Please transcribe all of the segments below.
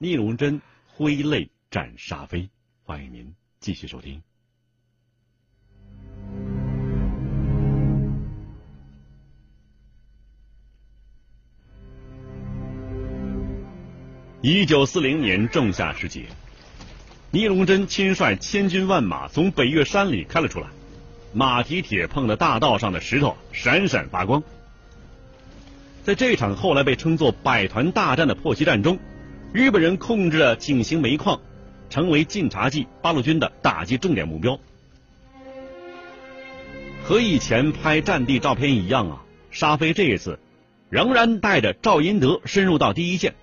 聂荣臻挥泪斩沙飞，欢迎您继续收听。一九四零年仲夏时节，聂荣臻亲率千军万马从北岳山里开了出来，马蹄铁碰的大道上的石头闪闪发光。在这场后来被称作“百团大战”的破袭战中，日本人控制了井陉煤矿，成为晋察冀八路军的打击重点目标。和以前拍战地照片一样啊，沙飞这一次仍然带着赵英德深入到第一线。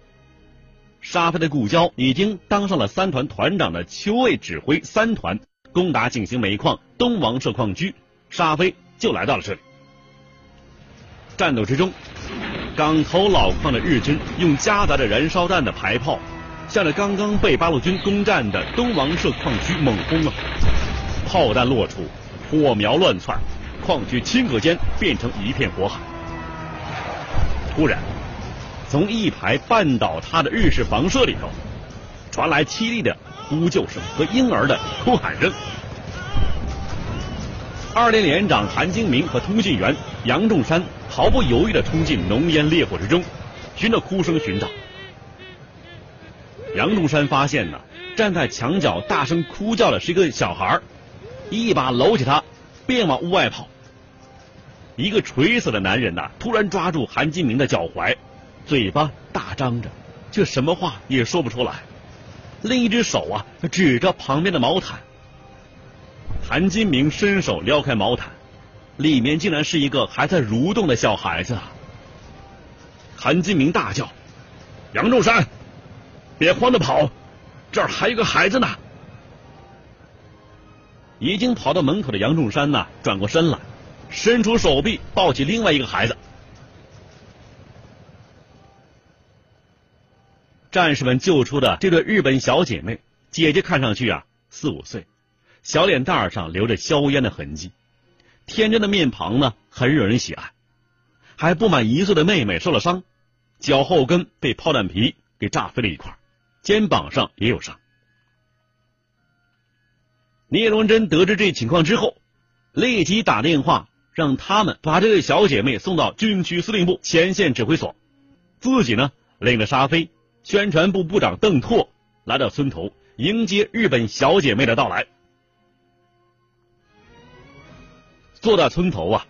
沙飞的故交已经当上了三团团长的邱卫指挥三团攻打井陉煤矿东王社矿区，沙飞就来到了这里。战斗之中，港头老矿的日军用夹杂着燃烧弹的排炮，向着刚刚被八路军攻占的东王社矿区猛轰啊！炮弹落处，火苗乱窜，矿区顷刻间变成一片火海。突然。从一排半倒塌的日式房舍里头，传来凄厉的呼救声和婴儿的哭喊声。二连连长韩金明和通信员杨仲山毫不犹豫地冲进浓烟烈火之中，循着哭声寻找。杨仲山发现呢，站在墙角大声哭叫的是一个小孩，一把搂起他，便往屋外跑。一个垂死的男人呐，突然抓住韩金明的脚踝。嘴巴大张着，却什么话也说不出来。另一只手啊，指着旁边的毛毯。韩金明伸手撩开毛毯，里面竟然是一个还在蠕动的小孩子。韩金明大叫：“杨仲山，别慌着跑，这儿还有个孩子呢！”已经跑到门口的杨仲山呢，转过身来，伸出手臂抱起另外一个孩子。战士们救出的这对日本小姐妹，姐姐看上去啊四五岁，小脸蛋上留着硝烟的痕迹，天真的面庞呢很惹人喜爱。还不满一岁的妹妹受了伤，脚后跟被炮弹皮给炸飞了一块，肩膀上也有伤。聂荣臻得知这情况之后，立即打电话让他们把这对小姐妹送到军区司令部前线指挥所，自己呢领着沙飞。宣传部部长邓拓来到村头迎接日本小姐妹的到来。坐在村头啊，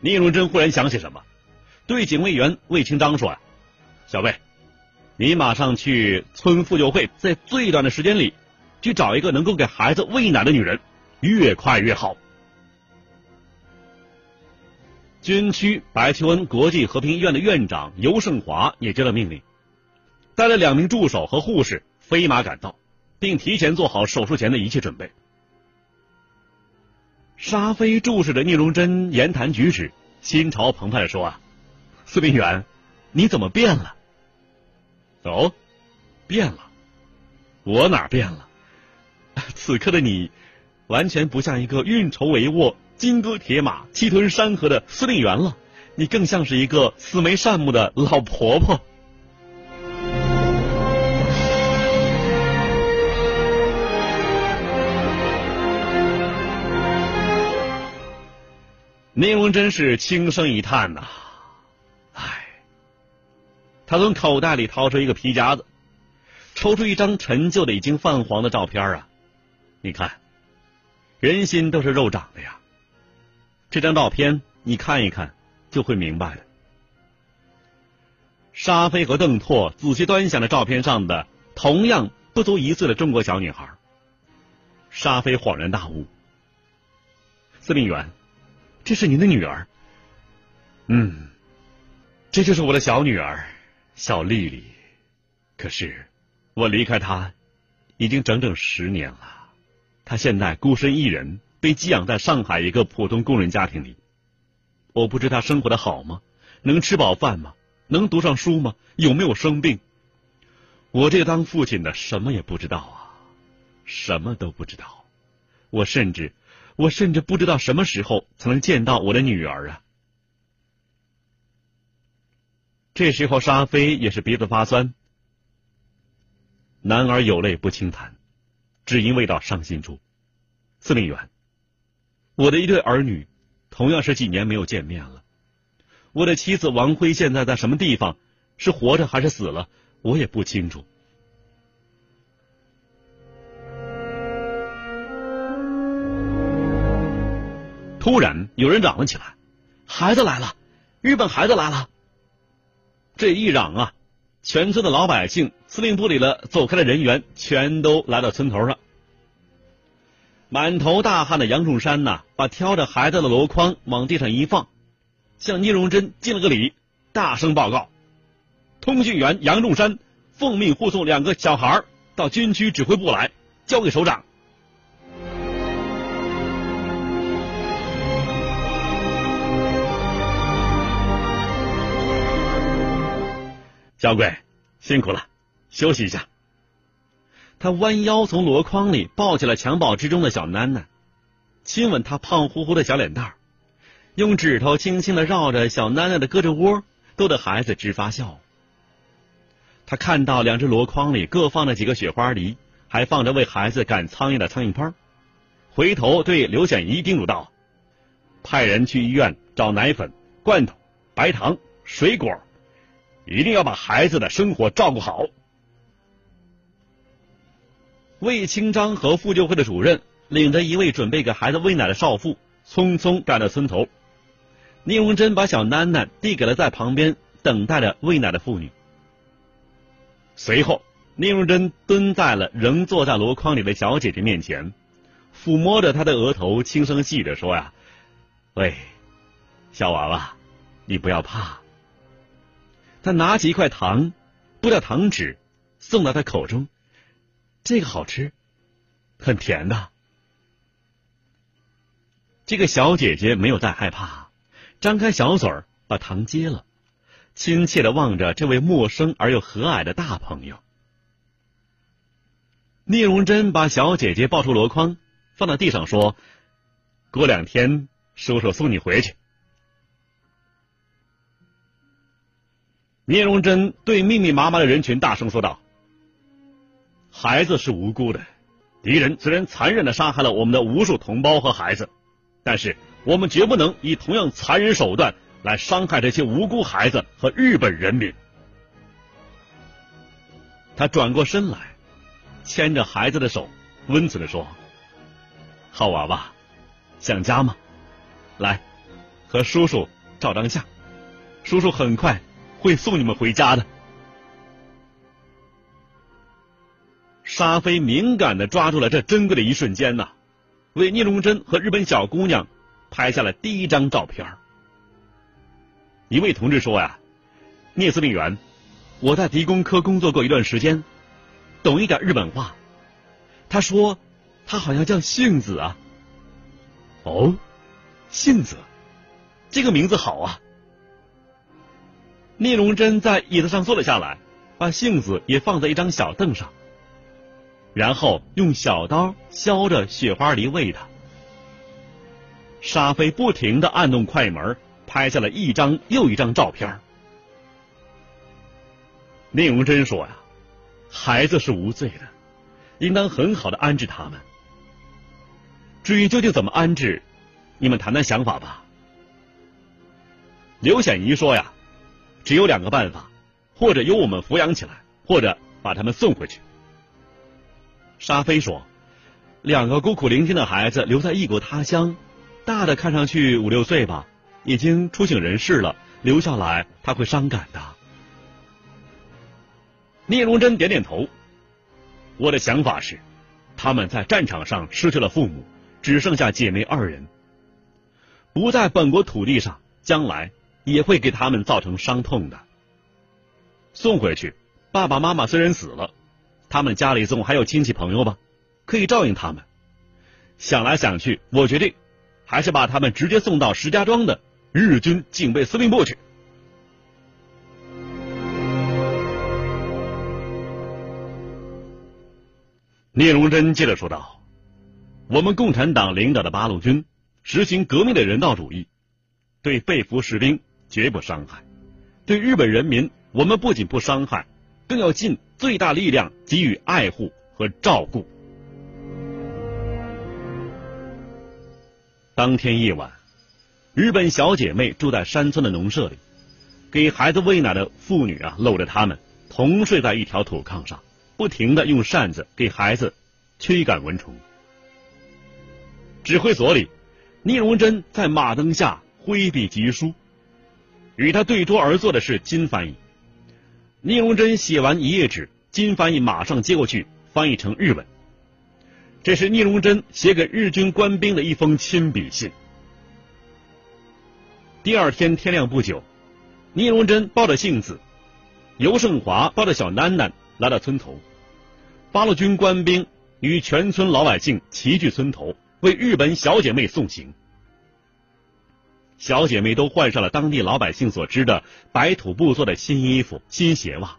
聂荣臻忽然想起什么，对警卫员魏清章说：“啊小魏，你马上去村妇救会，在最短的时间里去找一个能够给孩子喂奶的女人，越快越好。”军区白求恩国际和平医院的院长尤胜华也接了命令。带了两名助手和护士飞马赶到，并提前做好手术前的一切准备。沙飞注视着聂荣臻言谈举止，心潮澎湃的说：“啊，司令员，你怎么变了？哦，变了？我哪变了？此刻的你，完全不像一个运筹帷幄、金戈铁马、气吞山河的司令员了，你更像是一个慈眉善目的老婆婆。”聂荣臻是轻声一叹呐，唉，他从口袋里掏出一个皮夹子，抽出一张陈旧的、已经泛黄的照片啊，你看，人心都是肉长的呀。这张照片你看一看就会明白的。沙飞和邓拓仔细端详着照片上的同样不足一岁的中国小女孩，沙飞恍然大悟，司令员。这是您的女儿，嗯，这就是我的小女儿小丽丽。可是，我离开她已经整整十年了，她现在孤身一人，被寄养在上海一个普通工人家庭里。我不知她生活的好吗？能吃饱饭吗？能读上书吗？有没有生病？我这个当父亲的什么也不知道啊，什么都不知道。我甚至，我甚至不知道什么时候才能见到我的女儿啊！这时候，沙飞也是鼻子发酸。男儿有泪不轻弹，只因未到伤心处。司令员，我的一对儿女，同样是几年没有见面了。我的妻子王辉现在在什么地方？是活着还是死了？我也不清楚。突然有人嚷了起来：“孩子来了！日本孩子来了！”这一嚷啊，全村的老百姓、司令部里的走开的人员全都来到村头上。满头大汗的杨仲山呐，把挑着孩子的箩筐往地上一放，向聂荣臻敬了个礼，大声报告：“通讯员杨仲山奉命护送两个小孩到军区指挥部来，交给首长。”小鬼，辛苦了，休息一下。他弯腰从箩筐里抱起了襁褓之中的小囡囡，亲吻她胖乎乎的小脸蛋儿，用指头轻轻的绕着小囡囡的胳肢窝，逗得孩子直发笑。他看到两只箩筐里各放着几个雪花梨，还放着为孩子赶苍蝇的苍蝇拍回头对刘显一叮嘱道：“派人去医院找奶粉、罐头、白糖、水果。”一定要把孩子的生活照顾好。魏清章和妇救会的主任领着一位准备给孩子喂奶的少妇，匆匆赶到村头。聂荣臻把小囡囡递给了在旁边等待着喂奶的妇女。随后，聂荣臻蹲在了仍坐在箩筐里的小姐姐面前，抚摸着她的额头，轻声细语的说：“呀，喂，小娃娃，你不要怕。”他拿起一块糖，剥掉糖纸，送到他口中。这个好吃，很甜的。这个小姐姐没有再害怕，张开小嘴儿把糖接了，亲切的望着这位陌生而又和蔼的大朋友。聂荣臻把小姐姐抱出箩筐，放到地上说：“过两天，叔叔送你回去。”聂荣臻对密密麻麻的人群大声说道：“孩子是无辜的，敌人虽然残忍的杀害了我们的无数同胞和孩子，但是我们绝不能以同样残忍手段来伤害这些无辜孩子和日本人民。”他转过身来，牵着孩子的手，温存的说：“好娃娃，想家吗？来，和叔叔照张相，叔叔很快。”会送你们回家的。沙飞敏感的抓住了这珍贵的一瞬间呐，为聂荣臻和日本小姑娘拍下了第一张照片。一位同志说呀：“聂司令员，我在敌工科工作过一段时间，懂一点日本话。”他说：“他好像叫杏子啊。”哦，杏子，这个名字好啊。聂荣臻在椅子上坐了下来，把杏子也放在一张小凳上，然后用小刀削着雪花梨喂他。沙飞不停的按动快门，拍下了一张又一张照片。聂荣臻说呀：“孩子是无罪的，应当很好的安置他们。至于究竟怎么安置，你们谈谈想法吧。”刘显仪说呀。只有两个办法，或者由我们抚养起来，或者把他们送回去。沙飞说：“两个孤苦伶仃的孩子留在异国他乡，大的看上去五六岁吧，已经出醒人世了，留下来他会伤感的。”聂荣臻点点头。我的想法是，他们在战场上失去了父母，只剩下姐妹二人，不在本国土地上，将来。也会给他们造成伤痛的。送回去，爸爸妈妈虽然死了，他们家里总还有亲戚朋友吧，可以照应他们。想来想去，我决定还是把他们直接送到石家庄的日军警备司令部去。聂荣臻接着说道：“我们共产党领导的八路军实行革命的人道主义，对被俘士兵绝不伤害。对日本人民，我们不仅不伤害，更要尽最大力量给予爱护和照顾。”当天夜晚，日本小姐妹住在山村的农舍里，给孩子喂奶的妇女啊，搂着他们同睡在一条土炕上。不停的用扇子给孩子驱赶蚊虫。指挥所里，聂荣臻在马灯下挥笔疾书，与他对桌而坐的是金翻译。聂荣臻写完一页纸，金翻译马上接过去翻译成日文。这是聂荣臻写给日军官兵的一封亲笔信。第二天天亮不久，聂荣臻抱着杏子，尤胜华抱着小囡囡来到村头。八路军官兵与全村老百姓齐聚村头，为日本小姐妹送行。小姐妹都换上了当地老百姓所织的白土布做的新衣服、新鞋袜。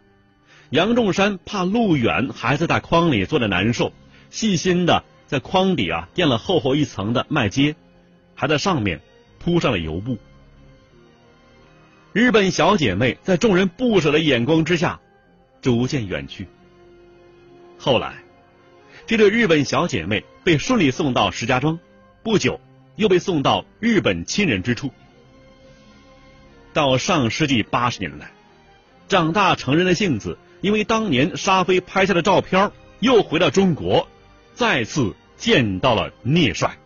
杨仲山怕路远，还在筐里坐着难受，细心的在筐底啊垫了厚厚一层的麦秸，还在上面铺上了油布。日本小姐妹在众人不舍的眼光之下，逐渐远去。后来，这对日本小姐妹被顺利送到石家庄，不久又被送到日本亲人之处。到上世纪八十年代，长大成人的杏子，因为当年沙飞拍下的照片，又回到中国，再次见到了聂帅。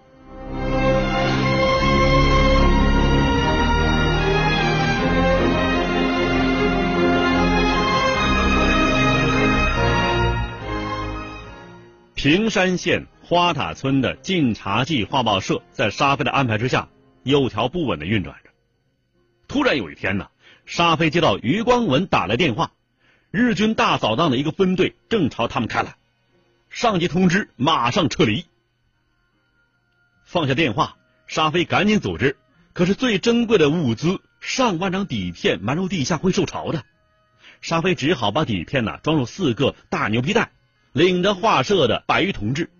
平山县花塔村的《晋察冀画报社》在沙飞的安排之下，有条不紊的运转着。突然有一天呢，沙飞接到余光文打来电话，日军大扫荡的一个分队正朝他们开来，上级通知马上撤离。放下电话，沙飞赶紧组织，可是最珍贵的物资上万张底片埋入地下会受潮的，沙飞只好把底片呢装入四个大牛皮袋。领着画社的百余同志，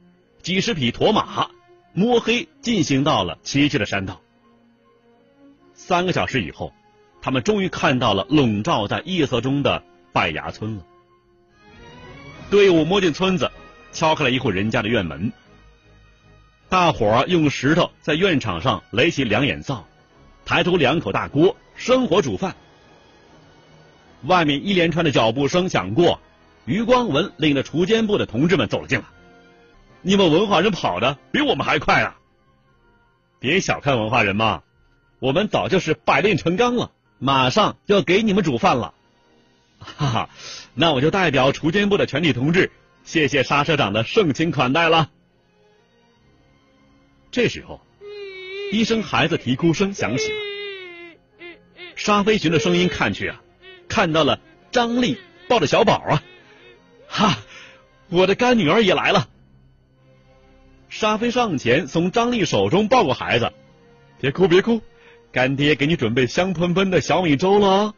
几十匹驼马，摸黑进行到了崎岖的山道。三个小时以后，他们终于看到了笼罩在夜色中的拜崖村了。队伍摸进村子，敲开了一户人家的院门。大伙儿用石头在院场上垒起两眼灶，抬出两口大锅，生火煮饭。外面一连串的脚步声响过。余光文领着锄奸部的同志们走了进来。你们文化人跑的比我们还快啊！别小看文化人嘛，我们早就是百炼成钢了，马上就要给你们煮饭了。哈哈，那我就代表锄奸部的全体同志，谢谢沙社长的盛情款待了。这时候，一声孩子啼哭声响起了。沙飞寻着声音看去啊，看到了张丽抱着小宝啊。哈，我的干女儿也来了。沙飞上前从张丽手中抱过孩子，别哭别哭，干爹给你准备香喷喷的小米粥了。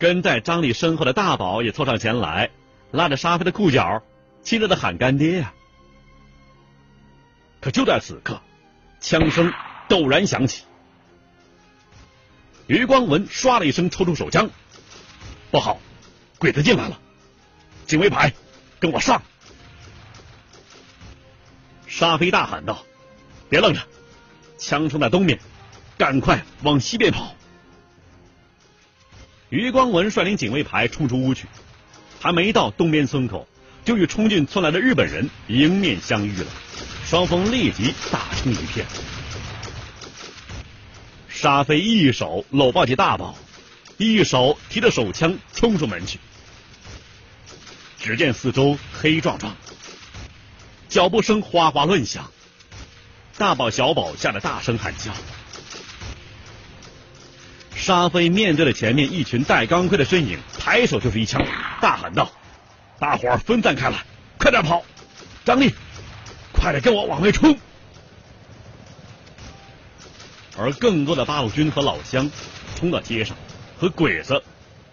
跟在张丽身后的大宝也凑上前来，拉着沙飞的裤脚，亲热的喊干爹呀。可就在此刻，枪声陡然响起，余光文唰的一声抽出手枪，不好！鬼子进来了！警卫排，跟我上！沙飞大喊道：“别愣着，枪声在东面，赶快往西边跑！”余光文率领警卫排冲出屋去，还没到东边村口，就与冲进村来的日本人迎面相遇了，双方立即打成一片。沙飞一手搂抱起大宝，一手提着手枪冲出门去。只见四周黑壮壮，脚步声哗哗乱响，大宝小宝吓得大声喊叫。沙飞面对着前面一群戴钢盔的身影，抬手就是一枪，大喊道：“大伙儿分散开来，快点跑！张力，快点跟我往外冲！”而更多的八路军和老乡冲到街上，和鬼子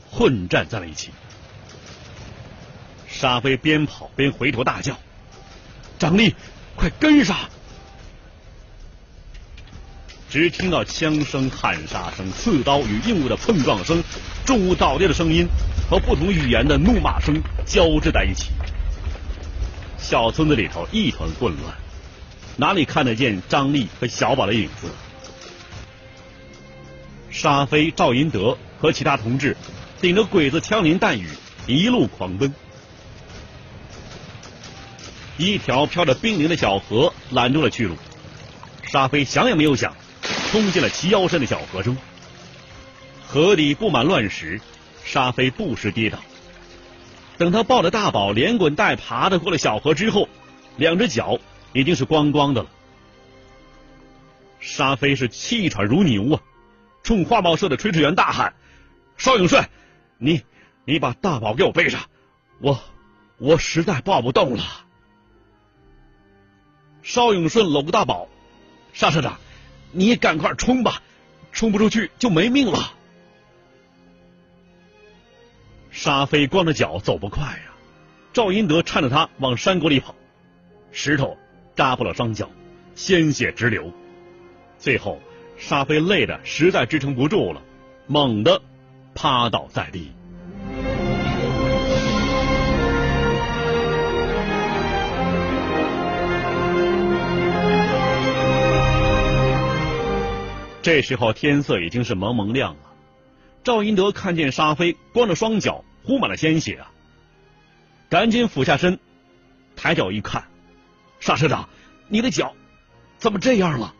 混战在了一起。沙飞边跑边回头大叫：“张力，快跟上！”只听到枪声、喊杀声、刺刀与硬物的碰撞声、重物倒地的声音和不同语言的怒骂声交织在一起。小村子里头一团混乱，哪里看得见张力和小宝的影子？沙飞、赵银德和其他同志顶着鬼子枪林弹雨一路狂奔。一条飘着冰凌的小河拦住了去路，沙飞想也没有想，冲进了齐腰深的小河中。河底布满乱石，沙飞不时跌倒。等他抱着大宝连滚带爬的过了小河之后，两只脚已经是光光的了。沙飞是气喘如牛啊，冲画报社的炊事员大喊：“邵永顺，你你把大宝给我背上，我我实在抱不动了。”邵永顺搂个大宝，沙社长，你赶快冲吧，冲不出去就没命了。沙飞光着脚走不快呀，赵英德搀着他往山沟里跑，石头扎破了双脚，鲜血直流。最后，沙飞累的实在支撑不住了，猛地趴倒在地。这时候天色已经是蒙蒙亮了，赵英德看见沙飞光着双脚，糊满了鲜血啊，赶紧俯下身，抬脚一看，沙社长，你的脚怎么这样了？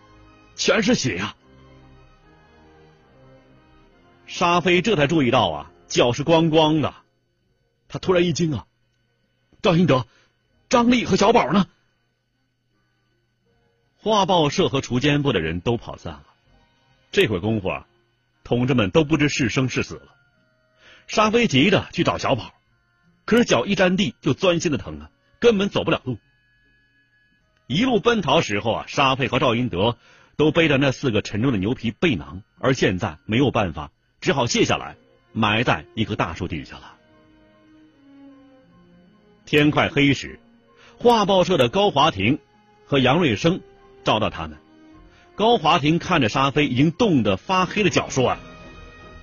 全是血呀！沙飞这才注意到啊，脚是光光的，他突然一惊啊，赵英德、张丽和小宝呢？画报社和锄奸部的人都跑散了。这会功夫啊，同志们都不知是生是死了。沙飞急着去找小宝，可是脚一沾地就钻心的疼啊，根本走不了路。一路奔逃时候啊，沙飞和赵英德都背着那四个沉重的牛皮背囊，而现在没有办法，只好卸下来埋在一棵大树底下了。天快黑时，画报社的高华庭和杨瑞生找到他们。高华庭看着沙飞已经冻得发黑的脚，说：“啊，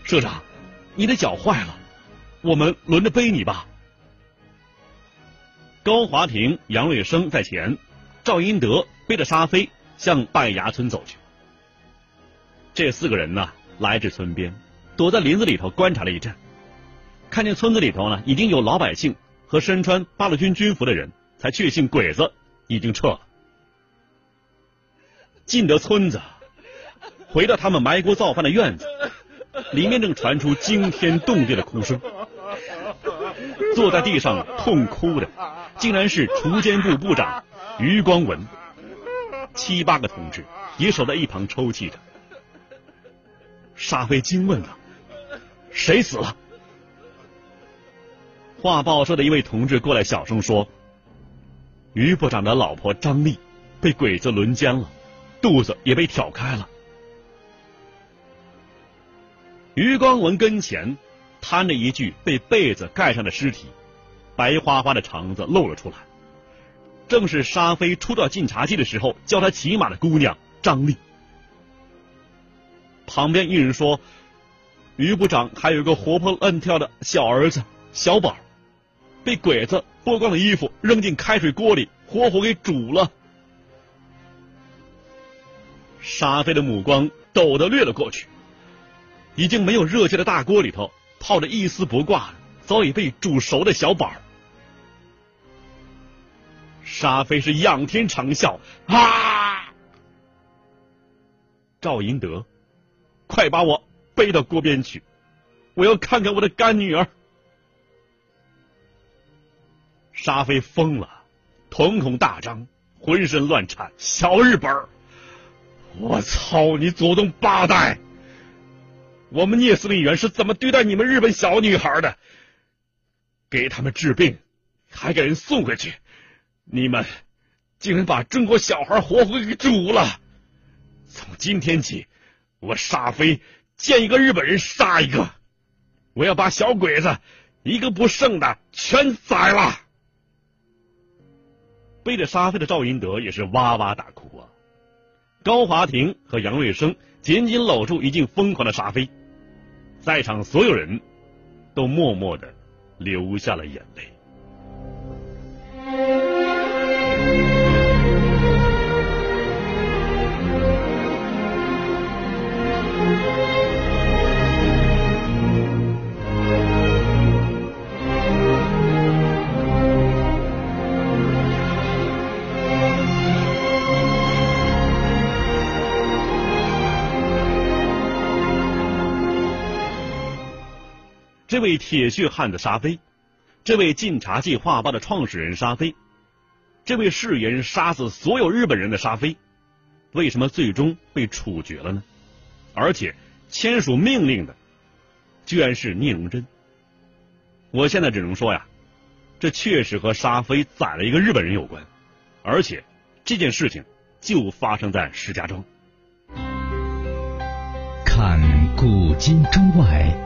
社长，你的脚坏了，我们轮着背你吧。”高华庭、杨瑞生在前，赵英德背着沙飞向半崖村走去。这四个人呢，来至村边，躲在林子里头观察了一阵，看见村子里头呢已经有老百姓和身穿八路军军服的人，才确信鬼子已经撤了。进得村子，回到他们埋锅造饭的院子，里面正传出惊天动地的哭声。坐在地上痛哭的，竟然是锄奸部部长余光文。七八个同志也守在一旁抽泣着。沙飞惊问道：“谁死了？”画报社的一位同志过来小声说：“余部长的老婆张丽被鬼子轮奸了。”肚子也被挑开了。余光文跟前摊着一具被被子盖上的尸体，白花花的肠子露了出来，正是沙飞初到晋察冀的时候教他骑马的姑娘张丽。旁边一人说：“余部长还有个活泼乱跳的小儿子小宝，被鬼子剥光了衣服扔进开水锅里，活活给煮了。”沙飞的目光陡的掠了过去，已经没有热气的大锅里头泡着一丝不挂早已被煮熟的小宝。沙飞是仰天长啸啊！赵银德，快把我背到锅边去，我要看看我的干女儿。沙飞疯了，瞳孔大张，浑身乱颤，小日本儿。我操你祖宗八代！我们聂司令员是怎么对待你们日本小女孩的？给他们治病，还给人送回去，你们竟然把中国小孩活活给煮了！从今天起，我沙飞见一个日本人杀一个，我要把小鬼子一个不剩的全宰了！背着沙飞的赵英德也是哇哇大哭啊！高华庭和杨瑞生紧紧搂住已经疯狂的沙飞，在场所有人都默默的流下了眼泪。这位铁血汉子沙飞，这位晋察冀画报的创始人沙飞，这位誓言杀死所有日本人的沙飞，为什么最终被处决了呢？而且签署命令的，居然是聂荣臻。我现在只能说呀，这确实和沙飞宰了一个日本人有关，而且这件事情就发生在石家庄。看古今中外。